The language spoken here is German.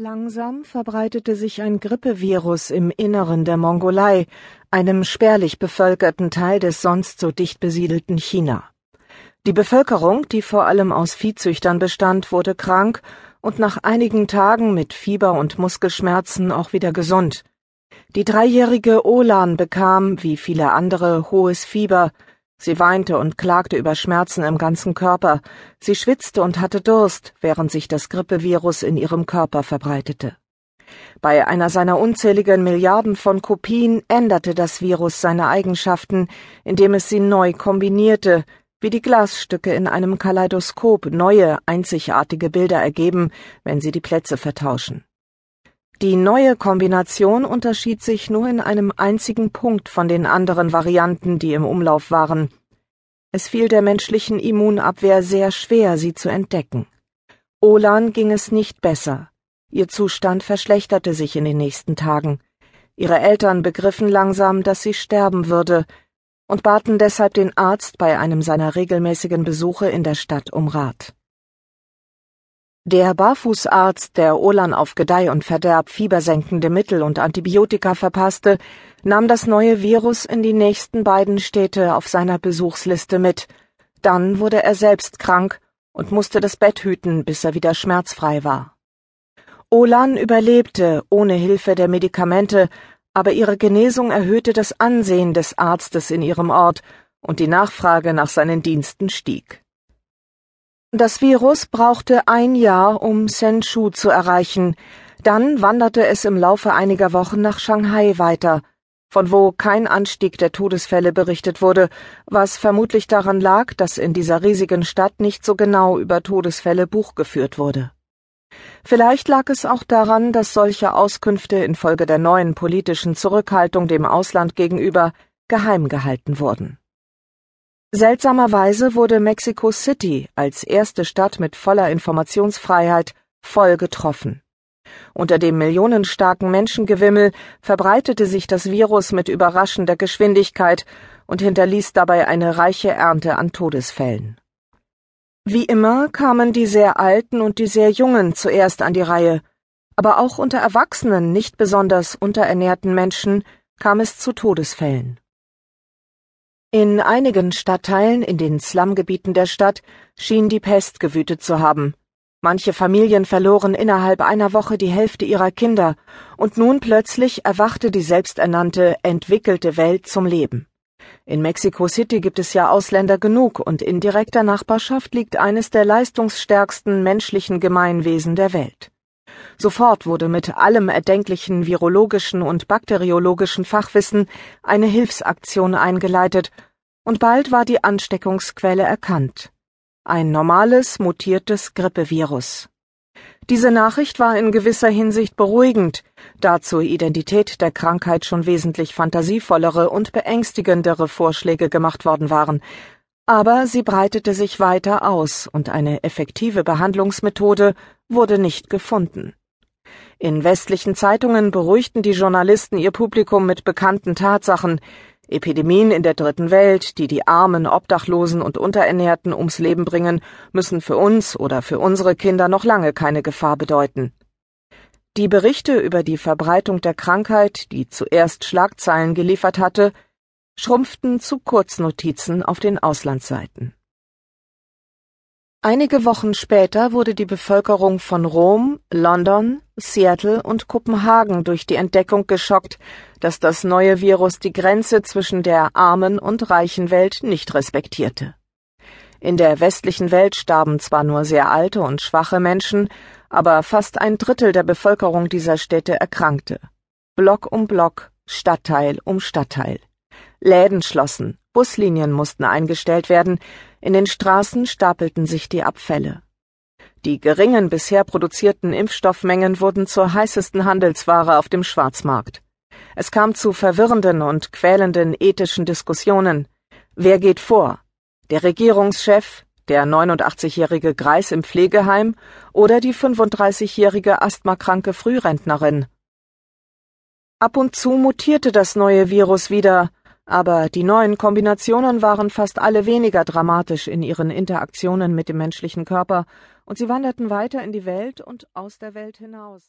Langsam verbreitete sich ein Grippevirus im Inneren der Mongolei, einem spärlich bevölkerten Teil des sonst so dicht besiedelten China. Die Bevölkerung, die vor allem aus Viehzüchtern bestand, wurde krank und nach einigen Tagen mit Fieber und Muskelschmerzen auch wieder gesund. Die dreijährige Olan bekam, wie viele andere, hohes Fieber, Sie weinte und klagte über Schmerzen im ganzen Körper, sie schwitzte und hatte Durst, während sich das Grippevirus in ihrem Körper verbreitete. Bei einer seiner unzähligen Milliarden von Kopien änderte das Virus seine Eigenschaften, indem es sie neu kombinierte, wie die Glasstücke in einem Kaleidoskop neue, einzigartige Bilder ergeben, wenn sie die Plätze vertauschen. Die neue Kombination unterschied sich nur in einem einzigen Punkt von den anderen Varianten, die im Umlauf waren. Es fiel der menschlichen Immunabwehr sehr schwer, sie zu entdecken. Olan ging es nicht besser. Ihr Zustand verschlechterte sich in den nächsten Tagen. Ihre Eltern begriffen langsam, dass sie sterben würde, und baten deshalb den Arzt bei einem seiner regelmäßigen Besuche in der Stadt um Rat. Der Barfußarzt, der Olan auf Gedeih und Verderb fiebersenkende Mittel und Antibiotika verpasste, nahm das neue Virus in die nächsten beiden Städte auf seiner Besuchsliste mit. Dann wurde er selbst krank und musste das Bett hüten, bis er wieder schmerzfrei war. Olan überlebte ohne Hilfe der Medikamente, aber ihre Genesung erhöhte das Ansehen des Arztes in ihrem Ort, und die Nachfrage nach seinen Diensten stieg. Das Virus brauchte ein Jahr, um Senshu zu erreichen. Dann wanderte es im Laufe einiger Wochen nach Shanghai weiter, von wo kein Anstieg der Todesfälle berichtet wurde, was vermutlich daran lag, dass in dieser riesigen Stadt nicht so genau über Todesfälle Buch geführt wurde. Vielleicht lag es auch daran, dass solche Auskünfte infolge der neuen politischen Zurückhaltung dem Ausland gegenüber geheim gehalten wurden. Seltsamerweise wurde Mexico City als erste Stadt mit voller Informationsfreiheit voll getroffen. Unter dem millionenstarken Menschengewimmel verbreitete sich das Virus mit überraschender Geschwindigkeit und hinterließ dabei eine reiche Ernte an Todesfällen. Wie immer kamen die sehr alten und die sehr jungen zuerst an die Reihe, aber auch unter erwachsenen, nicht besonders unterernährten Menschen kam es zu Todesfällen. In einigen Stadtteilen in den Slumgebieten der Stadt schien die Pest gewütet zu haben. Manche Familien verloren innerhalb einer Woche die Hälfte ihrer Kinder, und nun plötzlich erwachte die selbsternannte, entwickelte Welt zum Leben. In Mexico City gibt es ja Ausländer genug, und in direkter Nachbarschaft liegt eines der leistungsstärksten menschlichen Gemeinwesen der Welt. Sofort wurde mit allem erdenklichen virologischen und bakteriologischen Fachwissen eine Hilfsaktion eingeleitet, und bald war die Ansteckungsquelle erkannt. Ein normales, mutiertes Grippevirus. Diese Nachricht war in gewisser Hinsicht beruhigend, da zur Identität der Krankheit schon wesentlich fantasievollere und beängstigendere Vorschläge gemacht worden waren, aber sie breitete sich weiter aus und eine effektive Behandlungsmethode wurde nicht gefunden. In westlichen Zeitungen beruhigten die Journalisten ihr Publikum mit bekannten Tatsachen, Epidemien in der dritten Welt, die die Armen, Obdachlosen und Unterernährten ums Leben bringen, müssen für uns oder für unsere Kinder noch lange keine Gefahr bedeuten. Die Berichte über die Verbreitung der Krankheit, die zuerst Schlagzeilen geliefert hatte, schrumpften zu Kurznotizen auf den Auslandsseiten. Einige Wochen später wurde die Bevölkerung von Rom, London, Seattle und Kopenhagen durch die Entdeckung geschockt, dass das neue Virus die Grenze zwischen der armen und reichen Welt nicht respektierte. In der westlichen Welt starben zwar nur sehr alte und schwache Menschen, aber fast ein Drittel der Bevölkerung dieser Städte erkrankte. Block um Block, Stadtteil um Stadtteil. Läden schlossen, Buslinien mussten eingestellt werden, in den Straßen stapelten sich die Abfälle. Die geringen bisher produzierten Impfstoffmengen wurden zur heißesten Handelsware auf dem Schwarzmarkt. Es kam zu verwirrenden und quälenden ethischen Diskussionen. Wer geht vor? Der Regierungschef, der 89-jährige Greis im Pflegeheim oder die 35-jährige asthmakranke Frührentnerin? Ab und zu mutierte das neue Virus wieder, aber die neuen Kombinationen waren fast alle weniger dramatisch in ihren Interaktionen mit dem menschlichen Körper, und sie wanderten weiter in die Welt und aus der Welt hinaus.